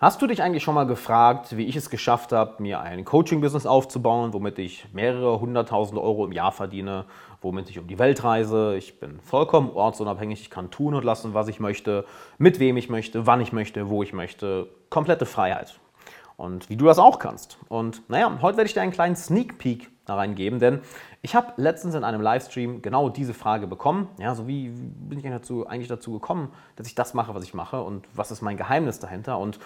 Hast du dich eigentlich schon mal gefragt, wie ich es geschafft habe, mir ein Coaching-Business aufzubauen, womit ich mehrere hunderttausend Euro im Jahr verdiene, womit ich um die Welt reise? Ich bin vollkommen ortsunabhängig, ich kann tun und lassen, was ich möchte, mit wem ich möchte, wann ich möchte, wo ich möchte. Komplette Freiheit. Und wie du das auch kannst. Und naja, heute werde ich dir einen kleinen Sneak Peek da reingeben, denn ich habe letztens in einem Livestream genau diese Frage bekommen. Ja, so wie, bin ich dazu, eigentlich dazu gekommen, dass ich das mache, was ich mache und was ist mein Geheimnis dahinter? Und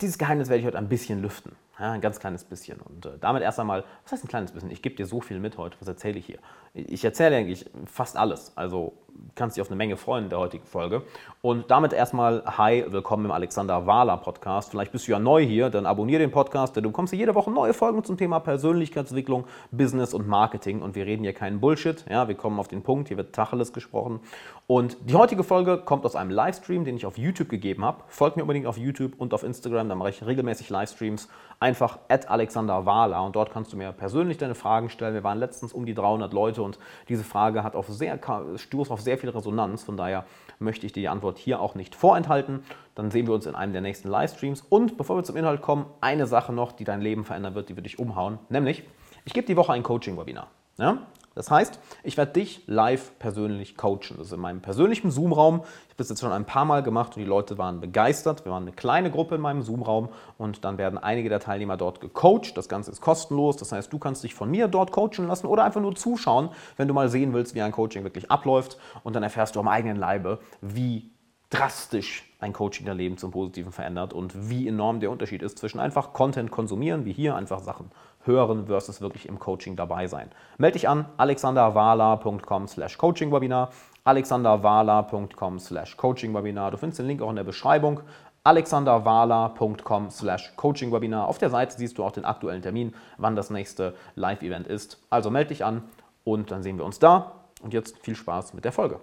dieses Geheimnis werde ich heute ein bisschen lüften. Ja, ein ganz kleines bisschen. Und äh, damit erst einmal, was heißt ein kleines bisschen? Ich gebe dir so viel mit heute. Was erzähle ich hier? Ich erzähle eigentlich fast alles. Also kannst dich auf eine Menge freuen in der heutigen Folge. Und damit erstmal Hi, willkommen im Alexander Wahler Podcast. Vielleicht bist du ja neu hier, dann abonniere den Podcast, denn du bekommst hier jede Woche neue Folgen zum Thema Persönlichkeitsentwicklung, Business und Marketing. Und wir reden hier keinen Bullshit. Ja, wir kommen auf den Punkt, hier wird Tacheles gesprochen. Und die heutige Folge kommt aus einem Livestream, den ich auf YouTube gegeben habe. Folgt mir unbedingt auf YouTube und auf Instagram, da mache ich regelmäßig Livestreams. Einfach at Alexander Wahler und dort kannst du mir persönlich deine Fragen stellen. Wir waren letztens um die 300 Leute und diese Frage hat auf sehr, stoß auf sehr viel Resonanz. Von daher möchte ich dir die Antwort hier auch nicht vorenthalten. Dann sehen wir uns in einem der nächsten Livestreams. Und bevor wir zum Inhalt kommen, eine Sache noch, die dein Leben verändern wird, die wird dich umhauen. Nämlich, ich gebe die Woche ein Coaching-Webinar. Ja? Das heißt, ich werde dich live persönlich coachen. Das ist in meinem persönlichen Zoom-Raum. Ich habe das jetzt schon ein paar Mal gemacht und die Leute waren begeistert. Wir waren eine kleine Gruppe in meinem Zoom-Raum und dann werden einige der Teilnehmer dort gecoacht. Das Ganze ist kostenlos. Das heißt, du kannst dich von mir dort coachen lassen oder einfach nur zuschauen, wenn du mal sehen willst, wie ein Coaching wirklich abläuft. Und dann erfährst du am eigenen Leibe, wie drastisch ein Coaching dein Leben zum Positiven verändert und wie enorm der Unterschied ist zwischen einfach Content konsumieren, wie hier einfach Sachen hören versus wirklich im Coaching dabei sein. Melde dich an alexanderwala.com slash coachingwebinar alexanderwala.com slash coachingwebinar. Du findest den Link auch in der Beschreibung alexanderwala.com slash coachingwebinar. Auf der Seite siehst du auch den aktuellen Termin, wann das nächste Live-Event ist. Also melde dich an und dann sehen wir uns da. Und jetzt viel Spaß mit der Folge.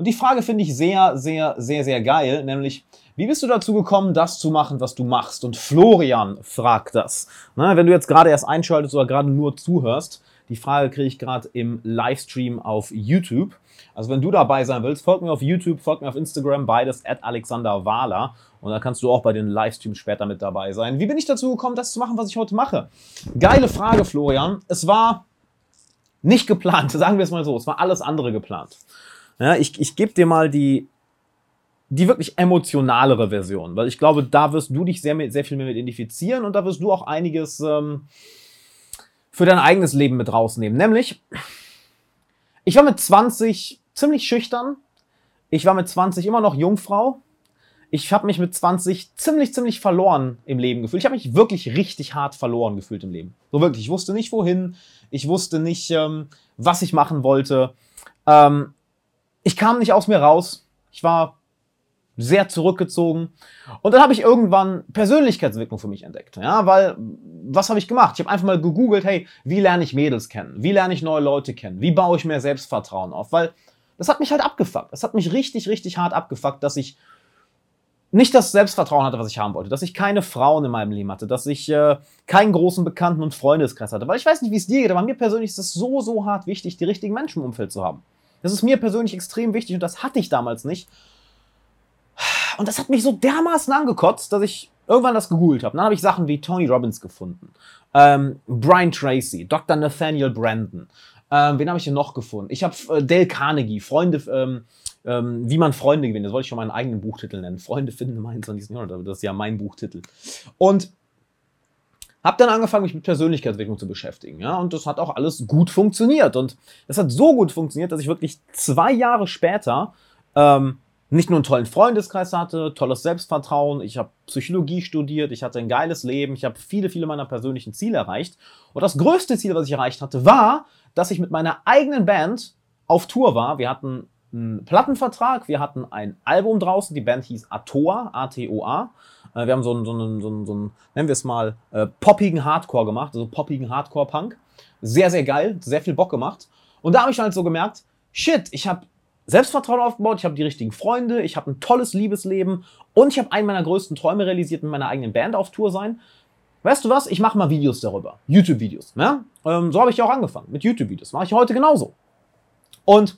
Und die Frage finde ich sehr, sehr, sehr, sehr geil, nämlich, wie bist du dazu gekommen, das zu machen, was du machst? Und Florian fragt das. Na, wenn du jetzt gerade erst einschaltest oder gerade nur zuhörst, die Frage kriege ich gerade im Livestream auf YouTube. Also wenn du dabei sein willst, folg mir auf YouTube, folg mir auf Instagram, beides at Alexander Wahler. Und dann kannst du auch bei den Livestreams später mit dabei sein. Wie bin ich dazu gekommen, das zu machen, was ich heute mache? Geile Frage, Florian. Es war nicht geplant, sagen wir es mal so. Es war alles andere geplant. Ja, ich ich gebe dir mal die, die wirklich emotionalere Version, weil ich glaube, da wirst du dich sehr, sehr viel mehr mit identifizieren und da wirst du auch einiges ähm, für dein eigenes Leben mit rausnehmen. Nämlich, ich war mit 20 ziemlich schüchtern. Ich war mit 20 immer noch Jungfrau. Ich habe mich mit 20 ziemlich, ziemlich verloren im Leben gefühlt. Ich habe mich wirklich richtig hart verloren gefühlt im Leben. So wirklich. Ich wusste nicht, wohin. Ich wusste nicht, ähm, was ich machen wollte. Ähm, ich kam nicht aus mir raus. Ich war sehr zurückgezogen. Und dann habe ich irgendwann Persönlichkeitsentwicklung für mich entdeckt. Ja, weil, was habe ich gemacht? Ich habe einfach mal gegoogelt, hey, wie lerne ich Mädels kennen? Wie lerne ich neue Leute kennen? Wie baue ich mehr Selbstvertrauen auf? Weil das hat mich halt abgefuckt. Das hat mich richtig, richtig hart abgefuckt, dass ich nicht das Selbstvertrauen hatte, was ich haben wollte, dass ich keine Frauen in meinem Leben hatte, dass ich äh, keinen großen Bekannten- und Freundeskreis hatte. Weil ich weiß nicht, wie es dir geht, aber mir persönlich ist es so, so hart wichtig, die richtigen Menschen im Umfeld zu haben. Das ist mir persönlich extrem wichtig und das hatte ich damals nicht. Und das hat mich so dermaßen angekotzt, dass ich irgendwann das gegoogelt habe. Dann habe ich Sachen wie Tony Robbins gefunden, ähm, Brian Tracy, Dr. Nathaniel Brandon. Ähm, wen habe ich denn noch gefunden? Ich habe äh, Dale Carnegie, Freunde, ähm, ähm, wie man Freunde gewinnt. Das wollte ich schon meinen eigenen Buchtitel nennen. Freunde finden im 21. Jahrhundert. Das ist ja mein Buchtitel. Und hab dann angefangen, mich mit Persönlichkeitsentwicklung zu beschäftigen. Ja, und das hat auch alles gut funktioniert. Und es hat so gut funktioniert, dass ich wirklich zwei Jahre später ähm, nicht nur einen tollen Freundeskreis hatte, tolles Selbstvertrauen, ich habe Psychologie studiert, ich hatte ein geiles Leben, ich habe viele, viele meiner persönlichen Ziele erreicht. Und das größte Ziel, was ich erreicht hatte, war, dass ich mit meiner eigenen Band auf Tour war. Wir hatten einen Plattenvertrag, wir hatten ein Album draußen, die Band hieß Atoa, A-T-O-A. Äh, wir haben so einen, so einen, so einen, so einen nennen wir es mal, äh, poppigen Hardcore gemacht, also poppigen Hardcore-Punk. Sehr, sehr geil, sehr viel Bock gemacht. Und da habe ich halt so gemerkt, shit, ich habe Selbstvertrauen aufgebaut, ich habe die richtigen Freunde, ich habe ein tolles Liebesleben und ich habe einen meiner größten Träume realisiert, mit meiner eigenen Band auf Tour sein. Weißt du was? Ich mache mal Videos darüber. YouTube-Videos. Ja? Ähm, so habe ich auch angefangen mit YouTube-Videos. Mache ich heute genauso. Und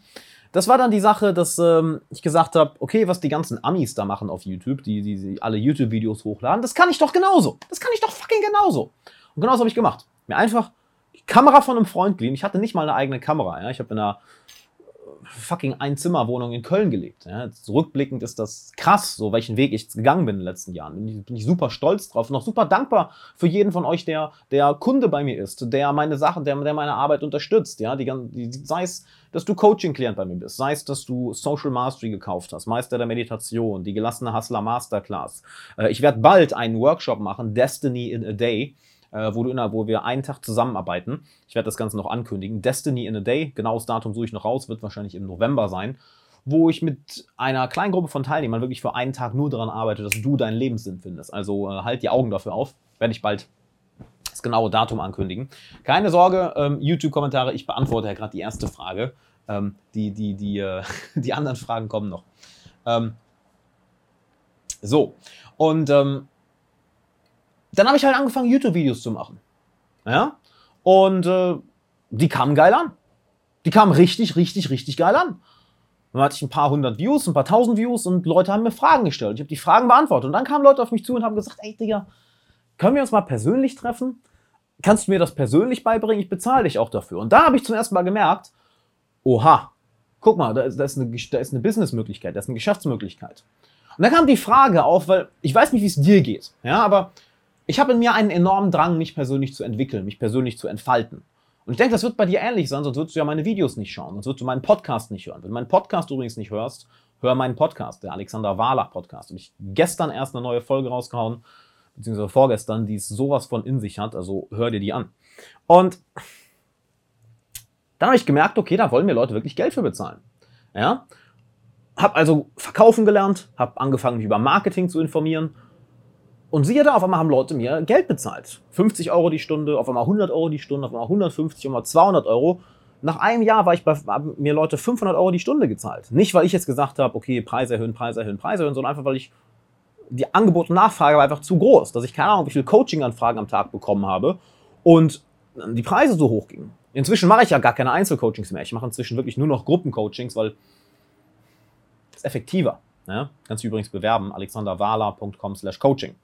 das war dann die Sache, dass ähm, ich gesagt habe, okay, was die ganzen Amis da machen auf YouTube, die, die, die alle YouTube-Videos hochladen, das kann ich doch genauso. Das kann ich doch fucking genauso. Und genauso habe ich gemacht. Mir einfach die Kamera von einem Freund geliehen. Ich hatte nicht mal eine eigene Kamera. Ja? Ich habe in einer fucking Einzimmerwohnung in Köln gelebt. Ja. Rückblickend ist das krass, so welchen Weg ich gegangen bin in den letzten Jahren. Bin ich, bin ich super stolz drauf auch super dankbar für jeden von euch, der, der Kunde bei mir ist, der meine Sachen, der, der meine Arbeit unterstützt. Ja. Die, die, sei es, dass du Coaching-Klient bei mir bist, sei es, dass du Social Mastery gekauft hast, Meister der Meditation, die gelassene Hustler Masterclass. Äh, ich werde bald einen Workshop machen, Destiny in a Day äh, wo, du in wo wir einen Tag zusammenarbeiten. Ich werde das Ganze noch ankündigen. Destiny in a Day, genaues Datum suche ich noch raus, wird wahrscheinlich im November sein, wo ich mit einer kleinen Gruppe von Teilnehmern wirklich für einen Tag nur daran arbeite, dass du deinen Lebenssinn findest. Also äh, halt die Augen dafür auf. Werde ich bald das genaue Datum ankündigen. Keine Sorge, ähm, YouTube-Kommentare, ich beantworte ja gerade die erste Frage. Ähm, die, die, die, äh, die anderen Fragen kommen noch. Ähm, so, und ähm, dann habe ich halt angefangen, YouTube-Videos zu machen. Ja? Und äh, die kamen geil an. Die kamen richtig, richtig, richtig geil an. Dann hatte ich ein paar hundert Views, ein paar tausend Views und Leute haben mir Fragen gestellt. Ich habe die Fragen beantwortet. Und dann kamen Leute auf mich zu und haben gesagt, ey Digga, können wir uns mal persönlich treffen? Kannst du mir das persönlich beibringen? Ich bezahle dich auch dafür. Und da habe ich zum ersten Mal gemerkt, oha, guck mal, da ist, da ist eine, da ist eine Businessmöglichkeit, da ist eine Geschäftsmöglichkeit. Und dann kam die Frage auf, weil ich weiß nicht, wie es dir geht, ja, aber ich habe in mir einen enormen Drang, mich persönlich zu entwickeln, mich persönlich zu entfalten. Und ich denke, das wird bei dir ähnlich sein, sonst würdest du ja meine Videos nicht schauen, sonst würdest du meinen Podcast nicht hören. Wenn du meinen Podcast übrigens nicht hörst, hör meinen Podcast, der Alexander Wahler Podcast. Und ich gestern erst eine neue Folge rausgehauen, beziehungsweise vorgestern, die es sowas von in sich hat, also hör dir die an. Und dann habe ich gemerkt, okay, da wollen mir Leute wirklich Geld für bezahlen. Ja? Hab also verkaufen gelernt, habe angefangen, mich über Marketing zu informieren und siehe da, auf einmal haben Leute mir Geld bezahlt. 50 Euro die Stunde, auf einmal 100 Euro die Stunde, auf einmal 150, auf einmal 200 Euro. Nach einem Jahr war ich bei, haben mir Leute 500 Euro die Stunde gezahlt. Nicht, weil ich jetzt gesagt habe, okay, Preis erhöhen, Preis erhöhen, Preis erhöhen, sondern einfach, weil ich die Angebot und Nachfrage war einfach zu groß, dass ich keine Ahnung, wie viele Coaching-Anfragen am Tag bekommen habe und die Preise so hoch gingen. Inzwischen mache ich ja gar keine Einzelcoachings mehr. Ich mache inzwischen wirklich nur noch Gruppencoachings, weil es effektiver. Ja? Kannst du übrigens bewerben, alexanderwala.com slash coaching.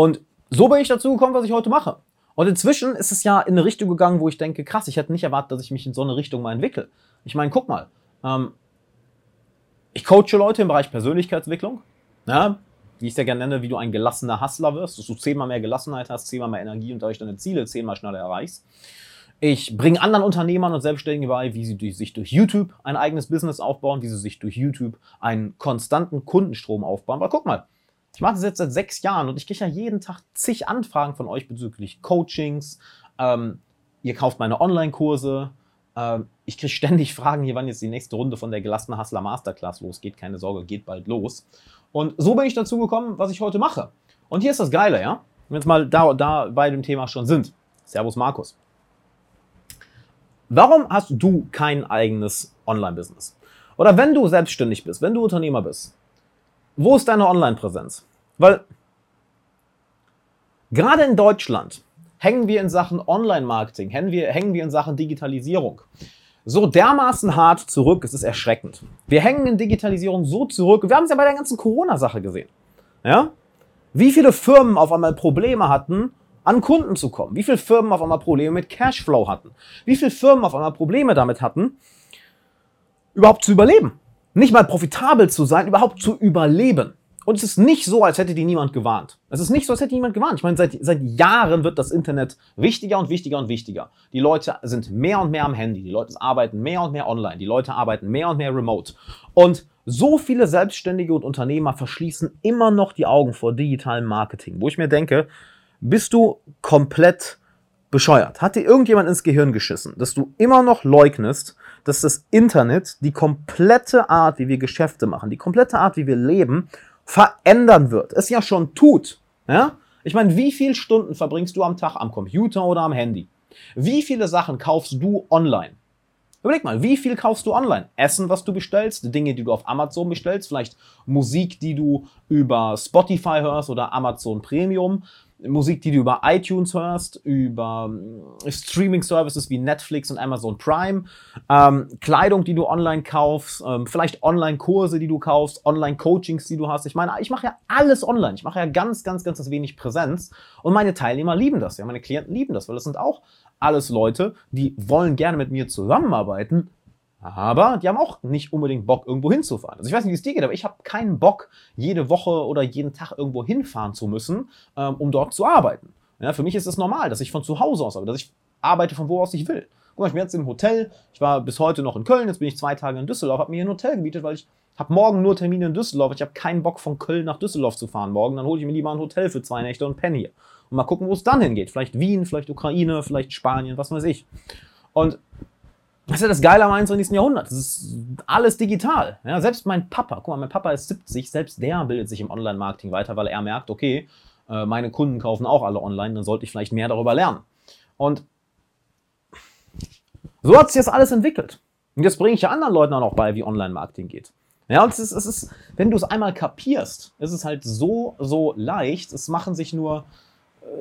Und so bin ich dazu gekommen, was ich heute mache. Und inzwischen ist es ja in eine Richtung gegangen, wo ich denke, krass, ich hätte nicht erwartet, dass ich mich in so eine Richtung mal entwickle. Ich meine, guck mal, ähm, ich coache Leute im Bereich Persönlichkeitsentwicklung, ja, wie ich es ja gerne nenne, wie du ein gelassener Hustler wirst, dass du zehnmal mehr Gelassenheit hast, zehnmal mehr Energie und dadurch deine Ziele zehnmal schneller erreichst. Ich bringe anderen Unternehmern und Selbstständigen bei, wie sie sich durch YouTube ein eigenes Business aufbauen, wie sie sich durch YouTube einen konstanten Kundenstrom aufbauen. Weil guck mal, ich mache das jetzt seit sechs Jahren und ich kriege ja jeden Tag zig Anfragen von euch bezüglich Coachings. Ähm, ihr kauft meine Online-Kurse. Ähm, ich kriege ständig Fragen hier, wann jetzt die nächste Runde von der gelassenen Hustler Masterclass losgeht. Keine Sorge, geht bald los. Und so bin ich dazu gekommen, was ich heute mache. Und hier ist das Geile, ja? Wenn wir jetzt mal da, da bei dem Thema schon sind. Servus Markus. Warum hast du kein eigenes Online-Business? Oder wenn du selbstständig bist, wenn du Unternehmer bist, wo ist deine Online-Präsenz? Weil gerade in Deutschland hängen wir in Sachen Online-Marketing, hängen wir, hängen wir in Sachen Digitalisierung so dermaßen hart zurück, es ist erschreckend. Wir hängen in Digitalisierung so zurück. Wir haben es ja bei der ganzen Corona-Sache gesehen. Ja? Wie viele Firmen auf einmal Probleme hatten, an Kunden zu kommen. Wie viele Firmen auf einmal Probleme mit Cashflow hatten. Wie viele Firmen auf einmal Probleme damit hatten, überhaupt zu überleben nicht mal profitabel zu sein, überhaupt zu überleben. Und es ist nicht so, als hätte die niemand gewarnt. Es ist nicht so, als hätte niemand gewarnt. Ich meine, seit, seit Jahren wird das Internet wichtiger und wichtiger und wichtiger. Die Leute sind mehr und mehr am Handy. Die Leute arbeiten mehr und mehr online. Die Leute arbeiten mehr und mehr remote. Und so viele Selbstständige und Unternehmer verschließen immer noch die Augen vor digitalem Marketing, wo ich mir denke, bist du komplett bescheuert? Hat dir irgendjemand ins Gehirn geschissen, dass du immer noch leugnest, dass das Internet die komplette Art, wie wir Geschäfte machen, die komplette Art, wie wir leben, verändern wird. Es ja schon tut. Ja? Ich meine, wie viele Stunden verbringst du am Tag am Computer oder am Handy? Wie viele Sachen kaufst du online? Überleg mal, wie viel kaufst du online? Essen, was du bestellst, Dinge, die du auf Amazon bestellst, vielleicht Musik, die du über Spotify hörst oder Amazon Premium, Musik, die du über iTunes hörst, über ähm, Streaming-Services wie Netflix und Amazon Prime, ähm, Kleidung, die du online kaufst, ähm, vielleicht Online-Kurse, die du kaufst, Online-Coachings, die du hast. Ich meine, ich mache ja alles online. Ich mache ja ganz, ganz, ganz wenig Präsenz und meine Teilnehmer lieben das. Ja, meine Klienten lieben das, weil das sind auch alles Leute, die wollen gerne mit mir zusammenarbeiten, aber die haben auch nicht unbedingt Bock, irgendwo hinzufahren. Also ich weiß nicht, wie es dir geht, aber ich habe keinen Bock, jede Woche oder jeden Tag irgendwo hinfahren zu müssen, ähm, um dort zu arbeiten. Ja, für mich ist es normal, dass ich von zu Hause aus arbeite, dass ich arbeite von wo aus ich will. Guck mal, ich bin jetzt im Hotel, ich war bis heute noch in Köln, jetzt bin ich zwei Tage in Düsseldorf, habe mir hier ein Hotel gemietet, weil ich habe morgen nur Termine in Düsseldorf. Ich habe keinen Bock von Köln nach Düsseldorf zu fahren morgen, dann hole ich mir lieber ein Hotel für zwei Nächte und penne hier. Und mal gucken, wo es dann hingeht. Vielleicht Wien, vielleicht Ukraine, vielleicht Spanien, was weiß ich. Und das ist ja das Geile am 21. Jahrhundert. Das ist alles digital. Ja, selbst mein Papa, guck mal, mein Papa ist 70, selbst der bildet sich im Online-Marketing weiter, weil er merkt, okay, äh, meine Kunden kaufen auch alle online, dann sollte ich vielleicht mehr darüber lernen. Und so hat sich das alles entwickelt. Und jetzt bringe ich ja anderen Leuten auch noch bei, wie Online-Marketing geht. Ja, und es ist, es ist, wenn du es einmal kapierst, ist es halt so, so leicht. Es machen sich nur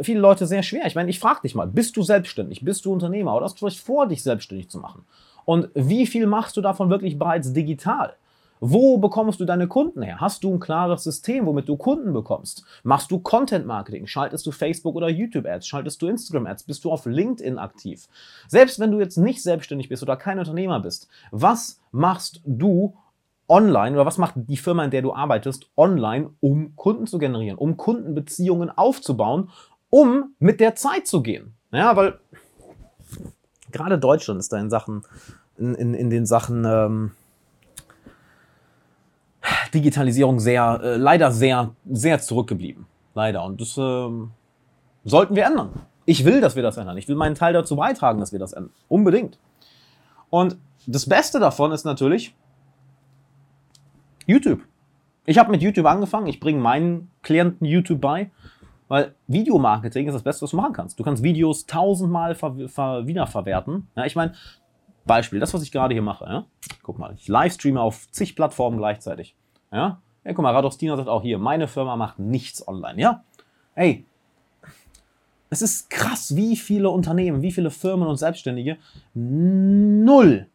viele Leute sehr schwer. Ich meine, ich frage dich mal, bist du selbstständig, bist du Unternehmer oder hast du vielleicht vor, dich selbstständig zu machen? Und wie viel machst du davon wirklich bereits digital? Wo bekommst du deine Kunden her? Hast du ein klares System, womit du Kunden bekommst? Machst du Content Marketing? Schaltest du Facebook oder YouTube Ads? Schaltest du Instagram Ads? Bist du auf LinkedIn aktiv? Selbst wenn du jetzt nicht selbstständig bist oder kein Unternehmer bist, was machst du online oder was macht die Firma, in der du arbeitest, online, um Kunden zu generieren, um Kundenbeziehungen aufzubauen um mit der Zeit zu gehen. Ja, weil gerade Deutschland ist da in Sachen, in, in, in den Sachen ähm, Digitalisierung sehr, äh, leider sehr, sehr zurückgeblieben. Leider. Und das äh, sollten wir ändern. Ich will, dass wir das ändern. Ich will meinen Teil dazu beitragen, dass wir das ändern. Unbedingt. Und das Beste davon ist natürlich YouTube. Ich habe mit YouTube angefangen. Ich bringe meinen Klienten YouTube bei. Weil Videomarketing ist das Beste, was du machen kannst. Du kannst Videos tausendmal ver ver wiederverwerten. Ja, ich meine, Beispiel, das, was ich gerade hier mache. Ja? Guck mal, ich livestreame auf zig Plattformen gleichzeitig. Ja, ja guck mal, Radostina sagt auch hier, meine Firma macht nichts online. Ja, hey, es ist krass, wie viele Unternehmen, wie viele Firmen und Selbstständige null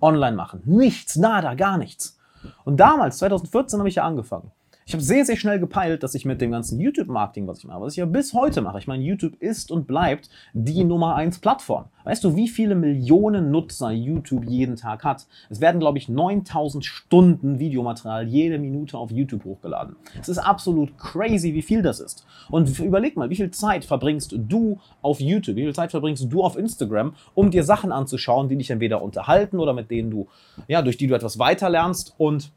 online machen. Nichts, nada, gar nichts. Und damals, 2014, habe ich ja angefangen. Ich habe sehr, sehr schnell gepeilt, dass ich mit dem ganzen YouTube-Marketing, was ich mache, was ich ja bis heute mache, ich meine, YouTube ist und bleibt die Nummer 1 Plattform. Weißt du, wie viele Millionen Nutzer YouTube jeden Tag hat? Es werden, glaube ich, 9000 Stunden Videomaterial jede Minute auf YouTube hochgeladen. Es ist absolut crazy, wie viel das ist. Und überleg mal, wie viel Zeit verbringst du auf YouTube, wie viel Zeit verbringst du auf Instagram, um dir Sachen anzuschauen, die dich entweder unterhalten oder mit denen du, ja, durch die du etwas weiterlernst und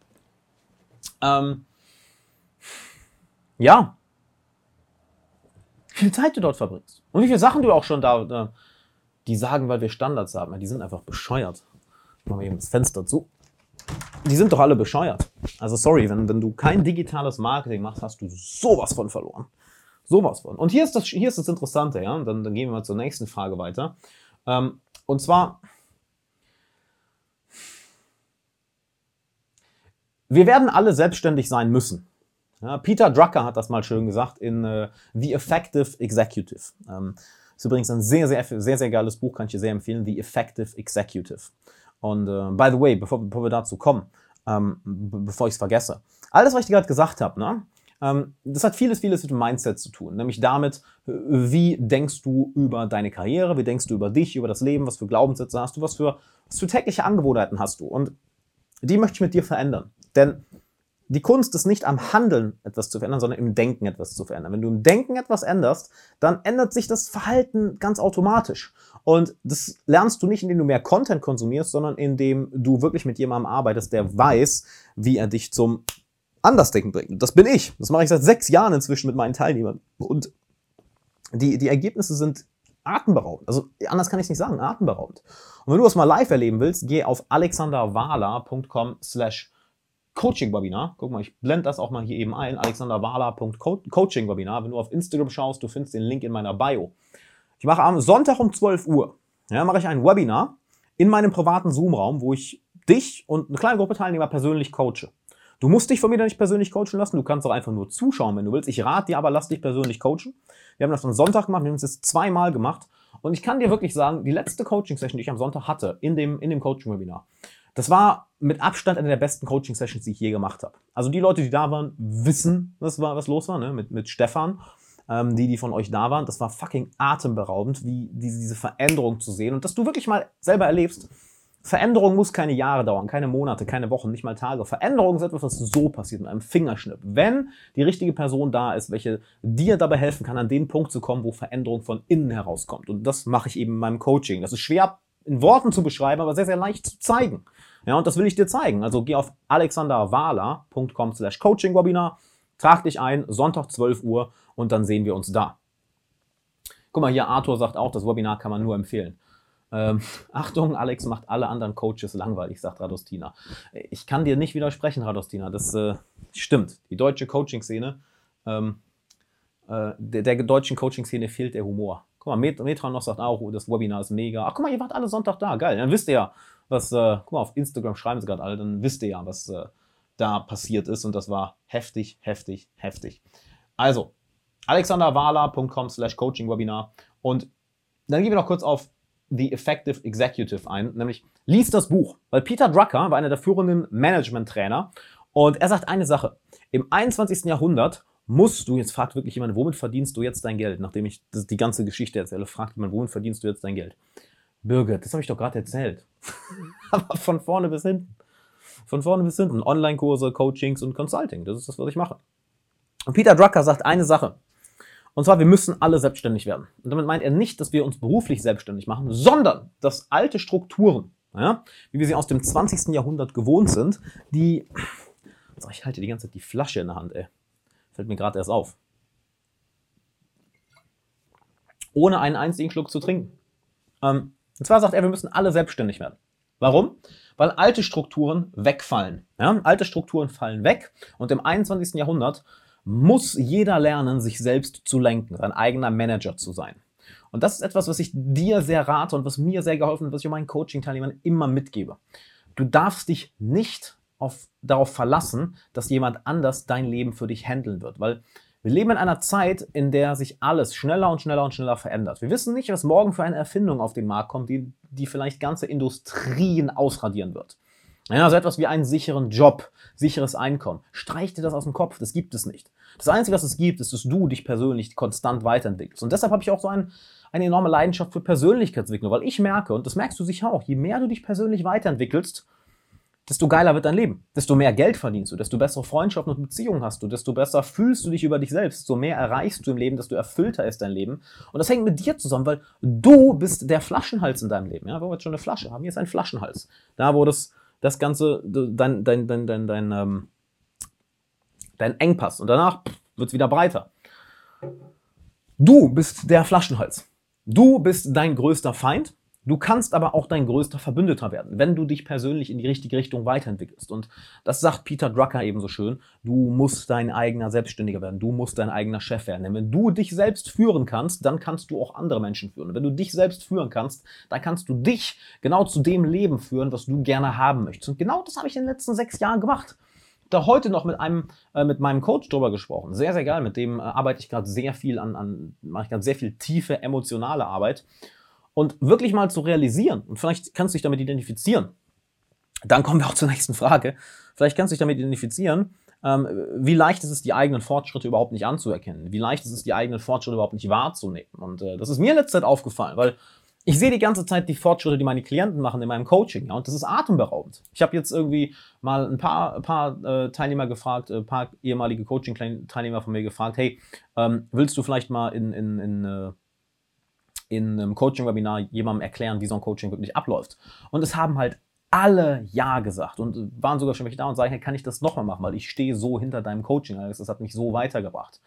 ähm, ja. Wie viel Zeit du dort verbringst. Und wie viele Sachen du auch schon da, da die sagen, weil wir Standards haben. Die sind einfach bescheuert. Machen wir eben das Fenster zu. Die sind doch alle bescheuert. Also sorry, wenn, wenn du kein digitales Marketing machst, hast du sowas von verloren. Sowas von. Und hier ist das, hier ist das Interessante, ja. Dann, dann gehen wir mal zur nächsten Frage weiter. Ähm, und zwar, wir werden alle selbstständig sein müssen. Ja, Peter Drucker hat das mal schön gesagt in äh, The Effective Executive. Ähm, ist übrigens ein sehr, sehr, sehr, sehr geiles Buch, kann ich dir sehr empfehlen, The Effective Executive. Und äh, by the way, bevor, bevor wir dazu kommen, ähm, bevor ich es vergesse, alles, was ich dir gerade gesagt habe, ne, ähm, das hat vieles, vieles mit dem Mindset zu tun. Nämlich damit, wie denkst du über deine Karriere, wie denkst du über dich, über das Leben, was für Glaubenssätze hast du, was für, was für tägliche Angewohnheiten hast du. Und die möchte ich mit dir verändern. Denn die Kunst ist nicht am Handeln etwas zu verändern, sondern im Denken etwas zu verändern. Wenn du im Denken etwas änderst, dann ändert sich das Verhalten ganz automatisch. Und das lernst du nicht, indem du mehr Content konsumierst, sondern indem du wirklich mit jemandem arbeitest, der weiß, wie er dich zum Andersdenken bringt. Das bin ich. Das mache ich seit sechs Jahren inzwischen mit meinen Teilnehmern. Und die, die Ergebnisse sind atemberaubend. Also anders kann ich es nicht sagen, atemberaubend. Und wenn du das mal live erleben willst, geh auf alexanderwala.com slash Coaching-Webinar. Guck mal, ich blende das auch mal hier eben ein. alexanderwala.coaching-Webinar. Wenn du auf Instagram schaust, du findest den Link in meiner Bio. Ich mache am Sonntag um 12 Uhr, ja, mache ich ein Webinar in meinem privaten Zoom-Raum, wo ich dich und eine kleine Gruppe Teilnehmer persönlich coache. Du musst dich von mir da nicht persönlich coachen lassen. Du kannst auch einfach nur zuschauen, wenn du willst. Ich rate dir aber, lass dich persönlich coachen. Wir haben das am Sonntag gemacht. Wir haben es jetzt zweimal gemacht. Und ich kann dir wirklich sagen, die letzte Coaching-Session, die ich am Sonntag hatte, in dem, in dem Coaching-Webinar, das war mit Abstand eine der besten Coaching-Sessions, die ich je gemacht habe. Also die Leute, die da waren, wissen, was, war, was los war, ne? mit, mit Stefan. Ähm, die, die von euch da waren, das war fucking atemberaubend, wie diese, diese Veränderung zu sehen und dass du wirklich mal selber erlebst, Veränderung muss keine Jahre dauern, keine Monate, keine Wochen, nicht mal Tage. Veränderung ist etwas, was so passiert mit einem Fingerschnipp. Wenn die richtige Person da ist, welche dir dabei helfen kann, an den Punkt zu kommen, wo Veränderung von innen herauskommt. Und das mache ich eben in meinem Coaching. Das ist schwer in Worten zu beschreiben, aber sehr, sehr leicht zu zeigen. Ja, und das will ich dir zeigen. Also geh auf alexanderwala.com slash coaching-webinar, trag dich ein, Sonntag 12 Uhr und dann sehen wir uns da. Guck mal, hier Arthur sagt auch, das Webinar kann man nur empfehlen. Ähm, Achtung, Alex macht alle anderen Coaches langweilig, sagt Radostina. Ich kann dir nicht widersprechen, Radostina. Das äh, stimmt. Die deutsche Coaching-Szene, ähm, äh, der, der, deutschen Coaching-Szene fehlt der Humor. Guck mal, Met Metron noch sagt auch, oh, das Webinar ist mega. Ach, guck mal, ihr wart alle Sonntag da. Geil. Dann wisst ihr ja, was, äh, guck mal, auf Instagram schreiben sie gerade alle, dann wisst ihr ja, was äh, da passiert ist. Und das war heftig, heftig, heftig. Also, alexanderwala.com slash coaching-webinar. Und dann gehen wir noch kurz auf The Effective Executive ein, nämlich liest das Buch, weil Peter Drucker war einer der führenden Management-Trainer und er sagt eine Sache. Im 21. Jahrhundert musst du, jetzt fragt wirklich jemand, womit verdienst du jetzt dein Geld? Nachdem ich die ganze Geschichte erzähle, fragt jemand, womit verdienst du jetzt dein Geld? Birgit, das habe ich doch gerade erzählt. Aber von vorne bis hinten. Von vorne bis hinten. Online-Kurse, Coachings und Consulting. Das ist das, was ich mache. Und Peter Drucker sagt eine Sache. Und zwar, wir müssen alle selbstständig werden. Und damit meint er nicht, dass wir uns beruflich selbstständig machen, sondern dass alte Strukturen, ja, wie wir sie aus dem 20. Jahrhundert gewohnt sind, die. Ich halte die ganze Zeit die Flasche in der Hand, ey. Fällt mir gerade erst auf. Ohne einen einzigen Schluck zu trinken. Ähm, und zwar sagt er, wir müssen alle selbstständig werden. Warum? Weil alte Strukturen wegfallen. Ja? Alte Strukturen fallen weg und im 21. Jahrhundert muss jeder lernen, sich selbst zu lenken, sein eigener Manager zu sein. Und das ist etwas, was ich dir sehr rate und was mir sehr geholfen hat, was ich meinen Coaching-Teilnehmern immer mitgebe. Du darfst dich nicht auf, darauf verlassen, dass jemand anders dein Leben für dich handeln wird, weil wir leben in einer Zeit, in der sich alles schneller und schneller und schneller verändert. Wir wissen nicht, was morgen für eine Erfindung auf den Markt kommt, die, die vielleicht ganze Industrien ausradieren wird. Ja, so etwas wie einen sicheren Job, sicheres Einkommen. Streich dir das aus dem Kopf, das gibt es nicht. Das Einzige, was es gibt, ist, dass du dich persönlich konstant weiterentwickelst. Und deshalb habe ich auch so ein, eine enorme Leidenschaft für Persönlichkeitsentwicklung, weil ich merke, und das merkst du sicher auch, je mehr du dich persönlich weiterentwickelst, desto geiler wird dein Leben. Desto mehr Geld verdienst du, desto bessere Freundschaften und Beziehungen hast du, desto besser fühlst du dich über dich selbst, desto mehr erreichst du im Leben, desto erfüllter ist dein Leben. Und das hängt mit dir zusammen, weil du bist der Flaschenhals in deinem Leben. Ja, wo wir jetzt schon eine Flasche haben, hier ist ein Flaschenhals. Da, wo das das Ganze, dein, dein, dein, dein, dein, ähm, dein Engpass. Und danach wird es wieder breiter. Du bist der Flaschenhals. Du bist dein größter Feind Du kannst aber auch dein größter Verbündeter werden, wenn du dich persönlich in die richtige Richtung weiterentwickelst. Und das sagt Peter Drucker eben so schön. Du musst dein eigener Selbstständiger werden. Du musst dein eigener Chef werden. Denn wenn du dich selbst führen kannst, dann kannst du auch andere Menschen führen. Und wenn du dich selbst führen kannst, dann kannst du dich genau zu dem Leben führen, was du gerne haben möchtest. Und genau das habe ich in den letzten sechs Jahren gemacht da heute noch mit einem äh, mit meinem Coach drüber gesprochen. Sehr sehr geil. Mit dem äh, arbeite ich gerade sehr viel an, an mache ich gerade sehr viel tiefe emotionale Arbeit und wirklich mal zu realisieren, und vielleicht kannst du dich damit identifizieren, dann kommen wir auch zur nächsten Frage. Vielleicht kannst du dich damit identifizieren, ähm, wie leicht ist es, die eigenen Fortschritte überhaupt nicht anzuerkennen? Wie leicht ist es, die eigenen Fortschritte überhaupt nicht wahrzunehmen? Und äh, das ist mir in letzter Zeit aufgefallen, weil ich sehe die ganze Zeit die Fortschritte, die meine Klienten machen in meinem Coaching, ja, und das ist atemberaubend. Ich habe jetzt irgendwie mal ein paar, paar äh, Teilnehmer gefragt, ein äh, paar ehemalige Coaching-Teilnehmer von mir gefragt, hey, ähm, willst du vielleicht mal in, in, in äh, in einem Coaching-Webinar jemandem erklären, wie so ein Coaching wirklich abläuft. Und es haben halt alle Ja gesagt und waren sogar schon welche da und sagen, hey, kann ich das nochmal machen, weil ich stehe so hinter deinem Coaching, das hat mich so weitergebracht.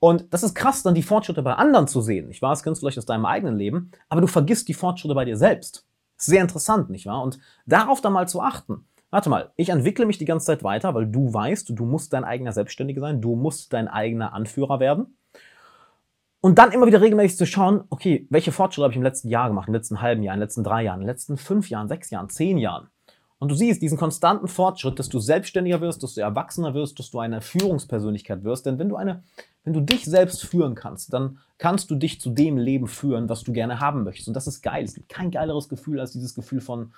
Und das ist krass, dann die Fortschritte bei anderen zu sehen. Ich weiß, kennst du vielleicht aus deinem eigenen Leben, aber du vergisst die Fortschritte bei dir selbst. Sehr interessant, nicht wahr? Und darauf dann mal zu achten. Warte mal, ich entwickle mich die ganze Zeit weiter, weil du weißt, du musst dein eigener Selbstständiger sein, du musst dein eigener Anführer werden. Und dann immer wieder regelmäßig zu schauen, okay, welche Fortschritte habe ich im letzten Jahr gemacht, im letzten halben Jahr, im letzten drei Jahren, im letzten fünf Jahren, sechs Jahren, zehn Jahren. Und du siehst diesen konstanten Fortschritt, dass du selbstständiger wirst, dass du erwachsener wirst, dass du eine Führungspersönlichkeit wirst. Denn wenn du eine, wenn du dich selbst führen kannst, dann kannst du dich zu dem Leben führen, was du gerne haben möchtest. Und das ist geil. Es gibt kein geileres Gefühl als dieses Gefühl von,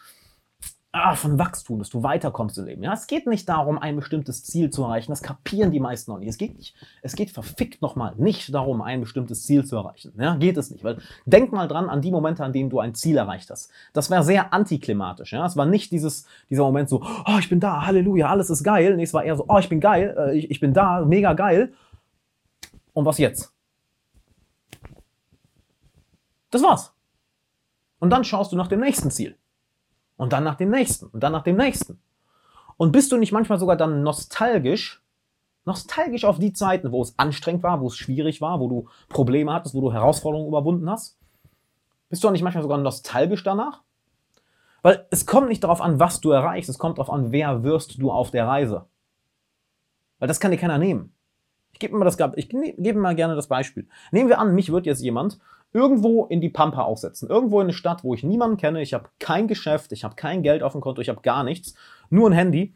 ah, von Wachstum, dass du weiterkommst im Leben. Ja, es geht nicht darum, ein bestimmtes Ziel zu erreichen. Das kapieren die meisten noch nicht. Es geht nicht. Es geht verfickt nochmal nicht darum, ein bestimmtes Ziel zu erreichen. Ja, geht es nicht. Weil denk mal dran an die Momente, an denen du ein Ziel erreicht hast. Das wäre sehr antiklimatisch. Ja, es war nicht dieses, dieser Moment so, oh, ich bin da, Halleluja, alles ist geil. Nee, es war eher so, oh, ich bin geil, äh, ich, ich bin da, mega geil. Und was jetzt? Das war's. Und dann schaust du nach dem nächsten Ziel. Und dann nach dem nächsten. Und dann nach dem nächsten. Und bist du nicht manchmal sogar dann nostalgisch, nostalgisch auf die Zeiten, wo es anstrengend war, wo es schwierig war, wo du Probleme hattest, wo du Herausforderungen überwunden hast? Bist du auch nicht manchmal sogar nostalgisch danach? Weil es kommt nicht darauf an, was du erreichst, es kommt darauf an, wer wirst du auf der Reise. Weil das kann dir keiner nehmen. Ich gebe mal, das, ich gebe mal gerne das Beispiel. Nehmen wir an, mich wird jetzt jemand irgendwo in die Pampa aufsetzen. Irgendwo in eine Stadt, wo ich niemanden kenne. Ich habe kein Geschäft, ich habe kein Geld auf dem Konto, ich habe gar nichts. Nur ein Handy.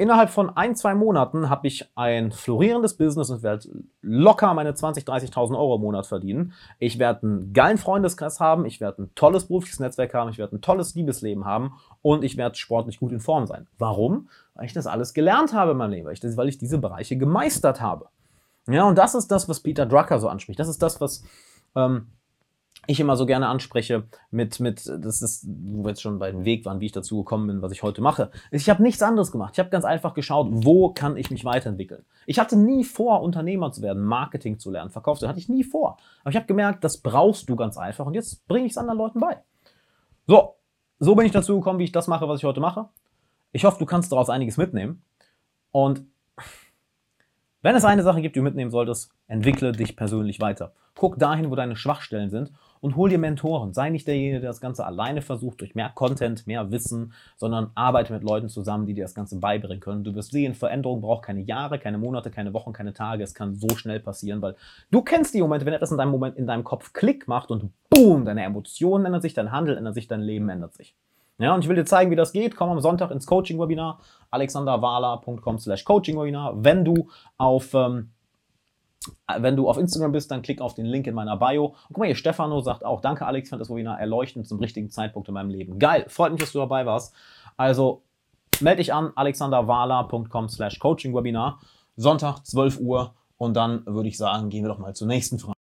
Innerhalb von ein, zwei Monaten habe ich ein florierendes Business und werde locker meine 20.000, 30.000 Euro im Monat verdienen. Ich werde einen geilen Freundeskreis haben, ich werde ein tolles berufliches Netzwerk haben, ich werde ein tolles Liebesleben haben und ich werde sportlich gut in Form sein. Warum? Weil ich das alles gelernt habe in meinem Leben, weil ich, das, weil ich diese Bereiche gemeistert habe. Ja, und das ist das, was Peter Drucker so anspricht. Das ist das, was ähm, ich immer so gerne anspreche mit, mit, das ist, wo wir jetzt schon bei dem Weg waren, wie ich dazu gekommen bin, was ich heute mache. Ich habe nichts anderes gemacht. Ich habe ganz einfach geschaut, wo kann ich mich weiterentwickeln. Ich hatte nie vor, Unternehmer zu werden, Marketing zu lernen, Verkauf zu. Hatte ich nie vor. Aber ich habe gemerkt, das brauchst du ganz einfach und jetzt bringe ich es anderen Leuten bei. So, so bin ich dazu gekommen, wie ich das mache, was ich heute mache. Ich hoffe, du kannst daraus einiges mitnehmen. Und wenn es eine Sache gibt, die du mitnehmen solltest, entwickle dich persönlich weiter. Guck dahin, wo deine Schwachstellen sind und hol dir Mentoren. Sei nicht derjenige, der das Ganze alleine versucht, durch mehr Content, mehr Wissen, sondern arbeite mit Leuten zusammen, die dir das Ganze beibringen können. Du wirst sehen, Veränderung braucht keine Jahre, keine Monate, keine Wochen, keine Tage. Es kann so schnell passieren, weil du kennst die Momente, wenn etwas in deinem Moment in deinem Kopf Klick macht und boom, deine Emotionen ändern sich, dein Handel ändert sich, dein Leben ändert sich. Ja, und ich will dir zeigen, wie das geht. Komm am Sonntag ins Coaching-Webinar, alexanderwala.com slash Coaching-Webinar. Wenn du auf... Ähm, wenn du auf Instagram bist, dann klick auf den Link in meiner Bio. Und guck mal hier, Stefano sagt auch, danke Alex, fand das Webinar erleuchtend zum richtigen Zeitpunkt in meinem Leben. Geil, freut mich, dass du dabei warst. Also melde dich an, alexanderwala.com slash Coaching-Webinar, Sonntag, 12 Uhr. Und dann würde ich sagen, gehen wir doch mal zur nächsten Frage.